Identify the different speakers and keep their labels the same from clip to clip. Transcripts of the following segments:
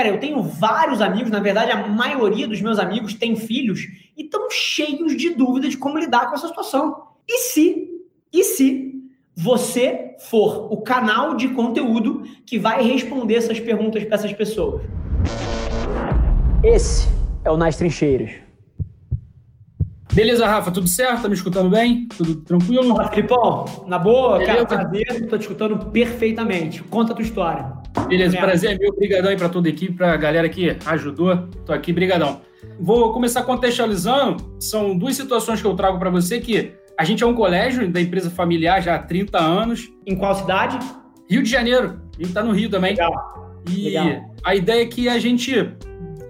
Speaker 1: Cara, eu tenho vários amigos, na verdade, a maioria dos meus amigos tem filhos e estão cheios de dúvida de como lidar com essa situação. E se, e se você for o canal de conteúdo que vai responder essas perguntas para essas pessoas? Esse é o Nas Trincheiras.
Speaker 2: Beleza, Rafa, tudo certo? Tá me escutando bem? Tudo tranquilo?
Speaker 1: Fala, Filipão. Na boa, Beleza. cara, prazer. Tô te escutando perfeitamente. Conta a tua história.
Speaker 2: Beleza, prazer é meu. Obrigadão aí pra toda a equipe, pra galera que ajudou. Tô aqui, brigadão. Vou começar contextualizando. São duas situações que eu trago para você que a gente é um colégio da empresa familiar já há 30 anos.
Speaker 1: Em qual cidade?
Speaker 2: Rio de Janeiro. A gente tá no Rio também.
Speaker 1: Legal.
Speaker 2: E Legal. a ideia é que a gente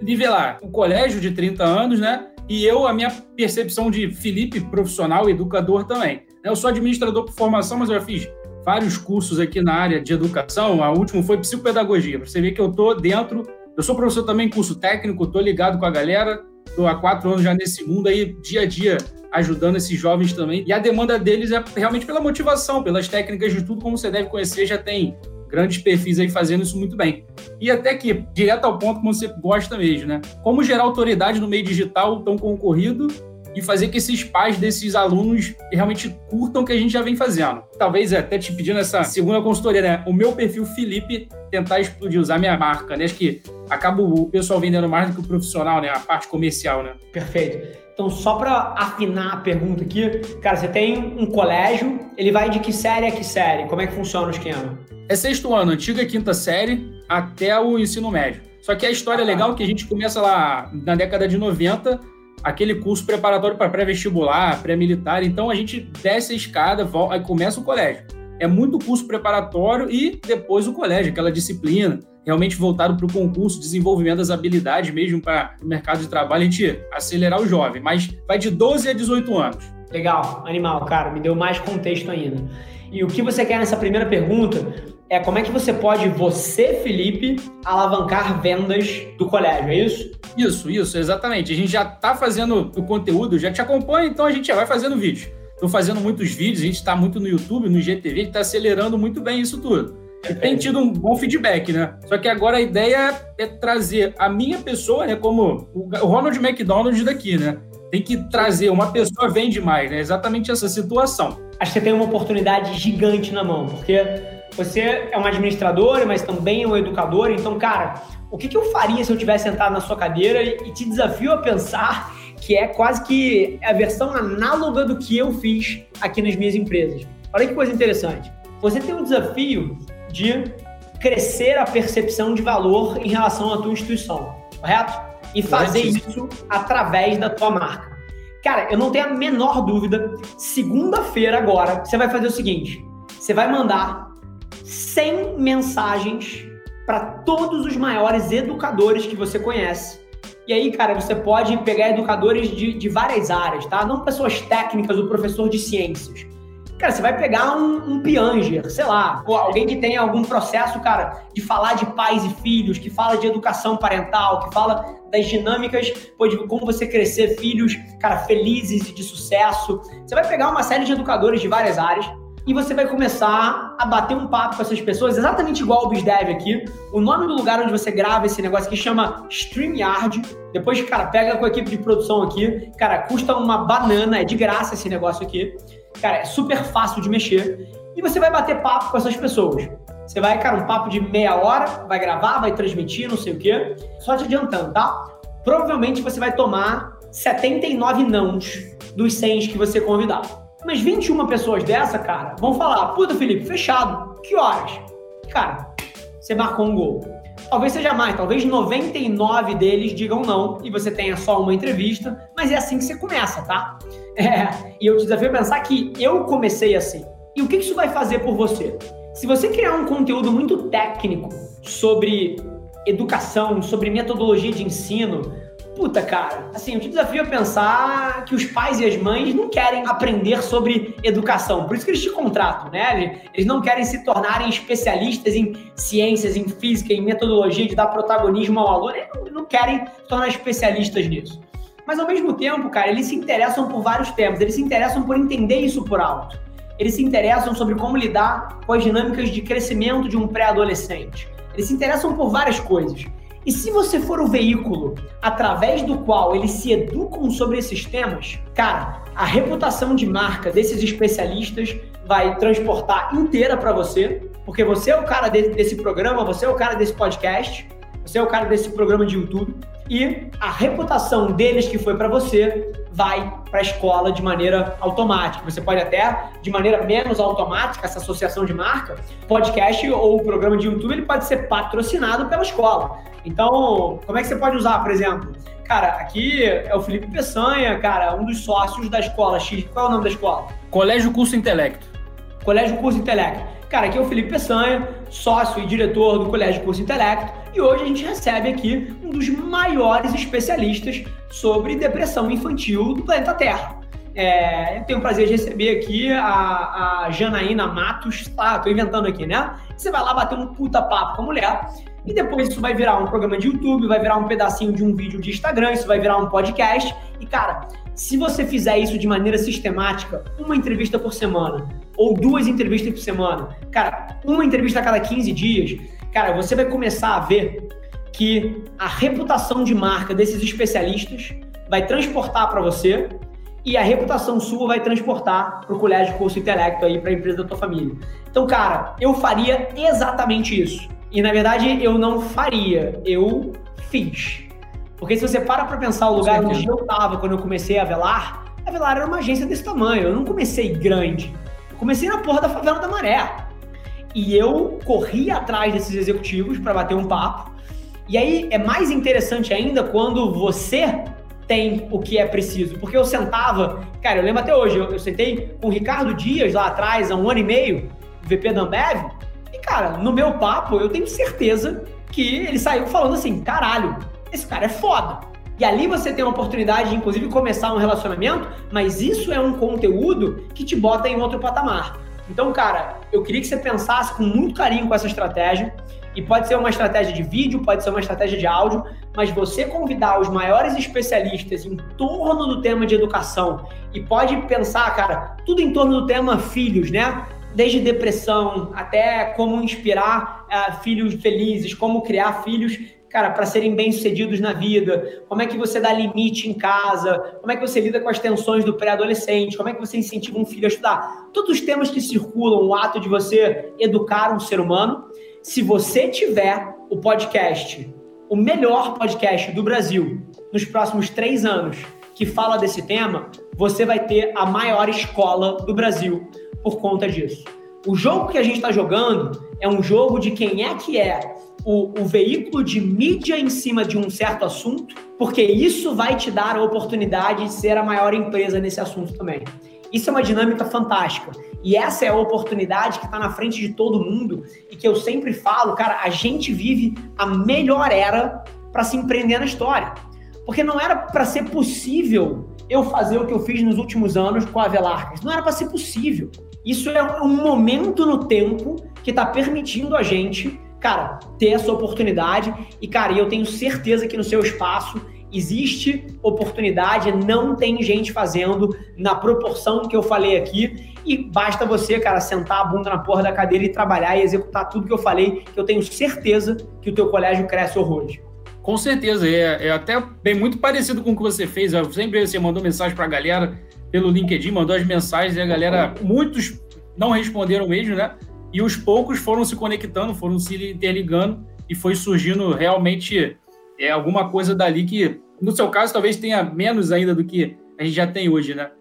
Speaker 2: nivelar o colégio de 30 anos, né? e eu, a minha percepção de Felipe, profissional, educador também. Eu sou administrador por formação, mas eu já fiz vários cursos aqui na área de educação. A última foi psicopedagogia, para você ver que eu estou dentro. Eu sou professor também, curso técnico, estou ligado com a galera, estou há quatro anos já nesse mundo aí, dia a dia, ajudando esses jovens também. E a demanda deles é realmente pela motivação, pelas técnicas de tudo, como você deve conhecer, já tem grandes perfis aí fazendo isso muito bem. E até que, direto ao ponto como você gosta mesmo, né? Como gerar autoridade no meio digital tão concorrido e fazer que esses pais desses alunos realmente curtam o que a gente já vem fazendo. Talvez até te pedindo essa segunda consultoria, né? O meu perfil Felipe tentar explodir, usar minha marca, né? Acho que acaba o pessoal vendendo mais do que o profissional, né? A parte comercial, né?
Speaker 1: Perfeito. Então, só para afinar a pergunta aqui, cara, você tem um colégio, ele vai de que série a que série? Como é que funciona o esquema?
Speaker 2: É sexto ano, antiga quinta série, até o ensino médio. Só que a história ah, legal é que a gente começa lá na década de 90, aquele curso preparatório para pré-vestibular, pré-militar. Então a gente desce a escada, volta, aí começa o colégio. É muito curso preparatório e depois o colégio, aquela disciplina realmente voltado para o concurso, desenvolvimento das habilidades mesmo para o mercado de trabalho, a gente acelerar o jovem, mas vai de 12 a 18 anos.
Speaker 1: Legal, animal, cara, me deu mais contexto ainda. E o que você quer nessa primeira pergunta é como é que você pode, você, Felipe, alavancar vendas do colégio, é isso?
Speaker 2: Isso, isso, exatamente. A gente já está fazendo o conteúdo, já te acompanha, então a gente já vai fazendo vídeo. Estou fazendo muitos vídeos, a gente está muito no YouTube, no GTV, a gente está acelerando muito bem isso tudo. E tem tido um bom feedback, né? Só que agora a ideia é trazer a minha pessoa, né? Como o Ronald McDonald daqui, né? Tem que trazer uma pessoa vende mais, né? Exatamente essa situação.
Speaker 1: Acho que você tem uma oportunidade gigante na mão, porque você é um administrador, mas também é um educador. Então, cara, o que, que eu faria se eu tivesse sentado na sua cadeira e te desafio a pensar que é quase que a versão análoga do que eu fiz aqui nas minhas empresas. Olha que coisa interessante. Você tem um desafio de crescer a percepção de valor em relação à tua instituição, correto? E fazer isso através da tua marca. Cara, eu não tenho a menor dúvida. Segunda-feira agora, você vai fazer o seguinte: você vai mandar 100 mensagens para todos os maiores educadores que você conhece. E aí, cara, você pode pegar educadores de, de várias áreas, tá? Não pessoas técnicas, o professor de ciências. Cara, você vai pegar um, um Pianger, sei lá, alguém que tem algum processo, cara, de falar de pais e filhos, que fala de educação parental, que fala das dinâmicas, pô, de como você crescer filhos, cara, felizes e de sucesso. Você vai pegar uma série de educadores de várias áreas e você vai começar a bater um papo com essas pessoas, exatamente igual o BizDev aqui. O nome do lugar onde você grava esse negócio aqui chama StreamYard. Depois, cara, pega com a equipe de produção aqui. Cara, custa uma banana, é de graça esse negócio aqui. Cara, é super fácil de mexer. E você vai bater papo com essas pessoas. Você vai, cara, um papo de meia hora, vai gravar, vai transmitir, não sei o quê. Só te adiantando, tá? Provavelmente você vai tomar 79 nãos dos 100 que você convidar. Mas 21 pessoas dessa, cara, vão falar: puta, Felipe, fechado. Que horas? Cara, você marcou um gol. Talvez seja mais, talvez 99 deles digam não e você tenha só uma entrevista, mas é assim que você começa, tá? É, e eu te desafio a pensar que eu comecei assim. E o que isso vai fazer por você? Se você criar um conteúdo muito técnico sobre educação, sobre metodologia de ensino, puta, cara, assim, eu te desafio a pensar que os pais e as mães não querem aprender sobre educação. Por isso que eles te contratam, né? Eles não querem se tornarem especialistas em ciências, em física, em metodologia, de dar protagonismo ao aluno. Eles não querem se tornar especialistas nisso. Mas ao mesmo tempo, cara, eles se interessam por vários temas. Eles se interessam por entender isso por alto. Eles se interessam sobre como lidar com as dinâmicas de crescimento de um pré-adolescente. Eles se interessam por várias coisas. E se você for o veículo através do qual eles se educam sobre esses temas, cara, a reputação de marca desses especialistas vai transportar inteira para você, porque você é o cara desse programa, você é o cara desse podcast, você é o cara desse programa de YouTube e a reputação deles que foi para você vai para a escola de maneira automática. Você pode até, de maneira menos automática, essa associação de marca, podcast ou programa de YouTube, ele pode ser patrocinado pela escola. Então, como é que você pode usar, por exemplo? Cara, aqui é o Felipe Peçanha, cara, um dos sócios da escola X. Qual é o nome da escola?
Speaker 2: Colégio Curso Intelecto.
Speaker 1: Colégio Curso Intelecto. Cara, aqui é o Felipe Peçanha, sócio e diretor do Colégio Curso Intelecto, e hoje a gente recebe aqui um dos maiores especialistas sobre depressão infantil do planeta Terra. É, eu tenho o prazer de receber aqui a, a Janaína Matos, tá? Tô inventando aqui, né? Você vai lá bater um puta papo com a mulher e depois isso vai virar um programa de YouTube, vai virar um pedacinho de um vídeo de Instagram, isso vai virar um podcast. E cara, se você fizer isso de maneira sistemática, uma entrevista por semana, ou duas entrevistas por semana, cara, uma entrevista a cada 15 dias, cara, você vai começar a ver que a reputação de marca desses especialistas vai transportar para você e a reputação sua vai transportar para o colégio curso intelecto aí para a empresa da tua família. Então, cara, eu faria exatamente isso. E na verdade eu não faria, eu fiz. Porque se você para para pensar o lugar onde eu estava quando eu comecei a Velar, a Velar era uma agência desse tamanho. Eu não comecei grande. Eu comecei na porra da favela da Maré. E eu corri atrás desses executivos para bater um papo. E aí é mais interessante ainda quando você tem o que é preciso. Porque eu sentava, cara, eu lembro até hoje, eu, eu sentei com o Ricardo Dias lá atrás, há um ano e meio, VP da Ambev, cara, no meu papo, eu tenho certeza que ele saiu falando assim: caralho, esse cara é foda. E ali você tem a oportunidade de, inclusive, começar um relacionamento, mas isso é um conteúdo que te bota em outro patamar. Então, cara, eu queria que você pensasse com muito carinho com essa estratégia. E pode ser uma estratégia de vídeo, pode ser uma estratégia de áudio, mas você convidar os maiores especialistas em torno do tema de educação e pode pensar, cara, tudo em torno do tema filhos, né? desde depressão até como inspirar uh, filhos felizes, como criar filhos, cara, para serem bem-sucedidos na vida, como é que você dá limite em casa, como é que você lida com as tensões do pré-adolescente, como é que você incentiva um filho a estudar. Todos os temas que circulam o ato de você educar um ser humano. Se você tiver o podcast, o melhor podcast do Brasil, nos próximos três anos, que fala desse tema, você vai ter a maior escola do Brasil por conta disso. O jogo que a gente está jogando é um jogo de quem é que é o, o, veículo de mídia em cima de um certo assunto, porque isso vai te dar a oportunidade de ser a maior empresa nesse assunto também. Isso é uma dinâmica fantástica. E essa é a oportunidade que está na frente de todo mundo e que eu sempre falo, cara, a gente vive a melhor era para se empreender na história. Porque não era para ser possível eu fazer o que eu fiz nos últimos anos com a Velarcas. Não era para ser possível. Isso é um momento no tempo que está permitindo a gente, cara, ter essa oportunidade. E, cara, eu tenho certeza que no seu espaço existe oportunidade, não tem gente fazendo na proporção que eu falei aqui. E basta você, cara, sentar a bunda na porra da cadeira e trabalhar e executar tudo que eu falei, que eu tenho certeza que o teu colégio cresce horrores.
Speaker 2: Com certeza, é, é até bem muito parecido com o que você fez. Eu sempre você mandou mensagem para a galera pelo LinkedIn, mandou as mensagens e a galera, muitos não responderam mesmo, né? E os poucos foram se conectando, foram se interligando e foi surgindo realmente é, alguma coisa dali que, no seu caso, talvez tenha menos ainda do que a gente já tem hoje, né?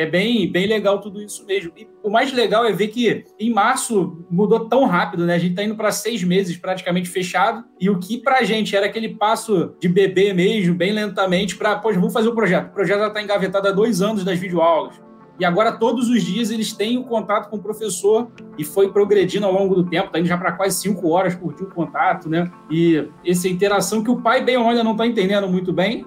Speaker 2: é bem, bem legal tudo isso mesmo. E o mais legal é ver que em março mudou tão rápido, né? A gente está indo para seis meses praticamente fechado. E o que para a gente era aquele passo de bebê mesmo, bem lentamente, para, pois, vamos fazer o projeto. O projeto está engavetado há dois anos das videoaulas. E agora, todos os dias, eles têm o contato com o professor e foi progredindo ao longo do tempo, está indo já para quase cinco horas por dia o contato, né? E essa interação que o pai, bem ou ainda não está entendendo muito bem,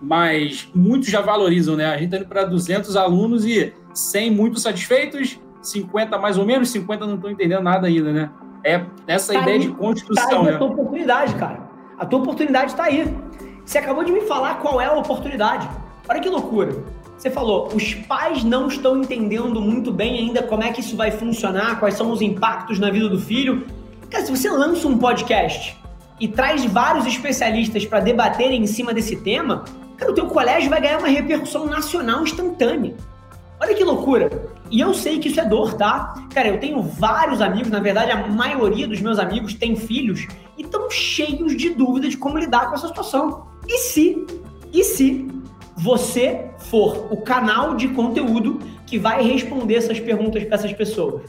Speaker 2: mas muitos já valorizam, né? A gente está indo para 200 alunos e 100 muito satisfeitos, 50 mais ou menos, 50 não estão entendendo nada ainda, né? É essa tá ideia aí, de construção, tá
Speaker 1: né? a tua oportunidade, cara. A tua oportunidade está aí. Você acabou de me falar qual é a oportunidade. Olha que loucura. Você falou, os pais não estão entendendo muito bem ainda como é que isso vai funcionar, quais são os impactos na vida do filho. Cara, se você lança um podcast e traz vários especialistas para debaterem em cima desse tema, cara, o teu colégio vai ganhar uma repercussão nacional instantânea. Olha que loucura. E eu sei que isso é dor, tá? Cara, eu tenho vários amigos, na verdade, a maioria dos meus amigos tem filhos e estão cheios de dúvida de como lidar com essa situação. E se, e se você for o canal de conteúdo que vai responder essas perguntas para essas pessoas?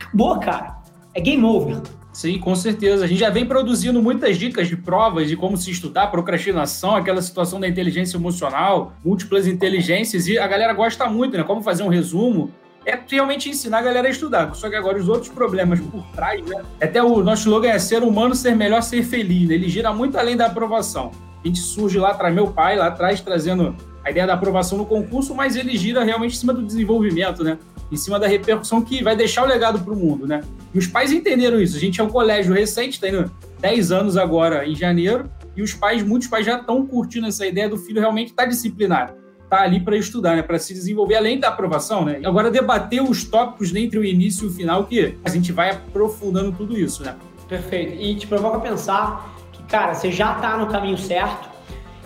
Speaker 1: Acabou, cara. É game over.
Speaker 2: Sim, com certeza. A gente já vem produzindo muitas dicas de provas de como se estudar, procrastinação, aquela situação da inteligência emocional, múltiplas inteligências, e a galera gosta muito, né? Como fazer um resumo. É realmente ensinar a galera a estudar. Só que agora os outros problemas por trás, né? Até o nosso slogan é ser humano, ser melhor, ser feliz. Né? Ele gira muito além da aprovação. A gente surge lá atrás, meu pai lá atrás, trazendo a ideia da aprovação no concurso, mas ele gira realmente em cima do desenvolvimento, né? em cima da repercussão que vai deixar o legado para o mundo, né? E os pais entenderam isso. A gente é um colégio recente, está indo 10 anos agora em janeiro, e os pais, muitos pais já estão curtindo essa ideia do filho realmente estar tá disciplinado, tá ali para estudar, né? Para se desenvolver além da aprovação, né? Agora debater os tópicos entre o início e o final, que a gente vai aprofundando tudo isso, né?
Speaker 1: Perfeito. E te provoca a pensar que, cara, você já está no caminho certo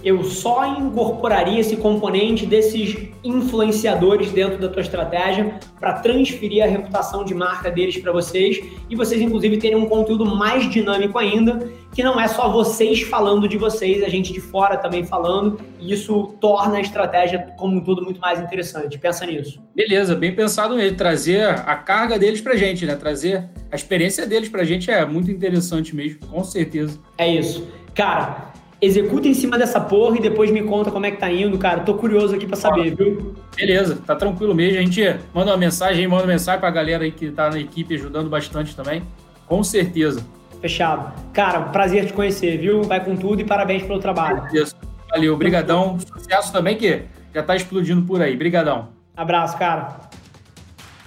Speaker 1: eu só incorporaria esse componente desses influenciadores dentro da tua estratégia para transferir a reputação de marca deles para vocês e vocês inclusive terem um conteúdo mais dinâmico ainda, que não é só vocês falando de vocês, a gente de fora também falando, e isso torna a estratégia como um todo muito mais interessante. Pensa nisso.
Speaker 2: Beleza, bem pensado mesmo, trazer a carga deles pra gente, né? Trazer a experiência deles pra gente é muito interessante mesmo, com certeza.
Speaker 1: É isso. Cara, executa em cima dessa porra e depois me conta como é que tá indo, cara. Tô curioso aqui para saber, viu?
Speaker 2: Beleza, tá tranquilo mesmo. A gente manda uma mensagem, manda uma mensagem pra galera aí que tá na equipe ajudando bastante também. Com certeza.
Speaker 1: Fechado. Cara, prazer te conhecer, viu? Vai com tudo e parabéns pelo trabalho.
Speaker 2: Isso. Valeu, brigadão. Sucesso também que já tá explodindo por aí. Brigadão.
Speaker 1: Abraço, cara.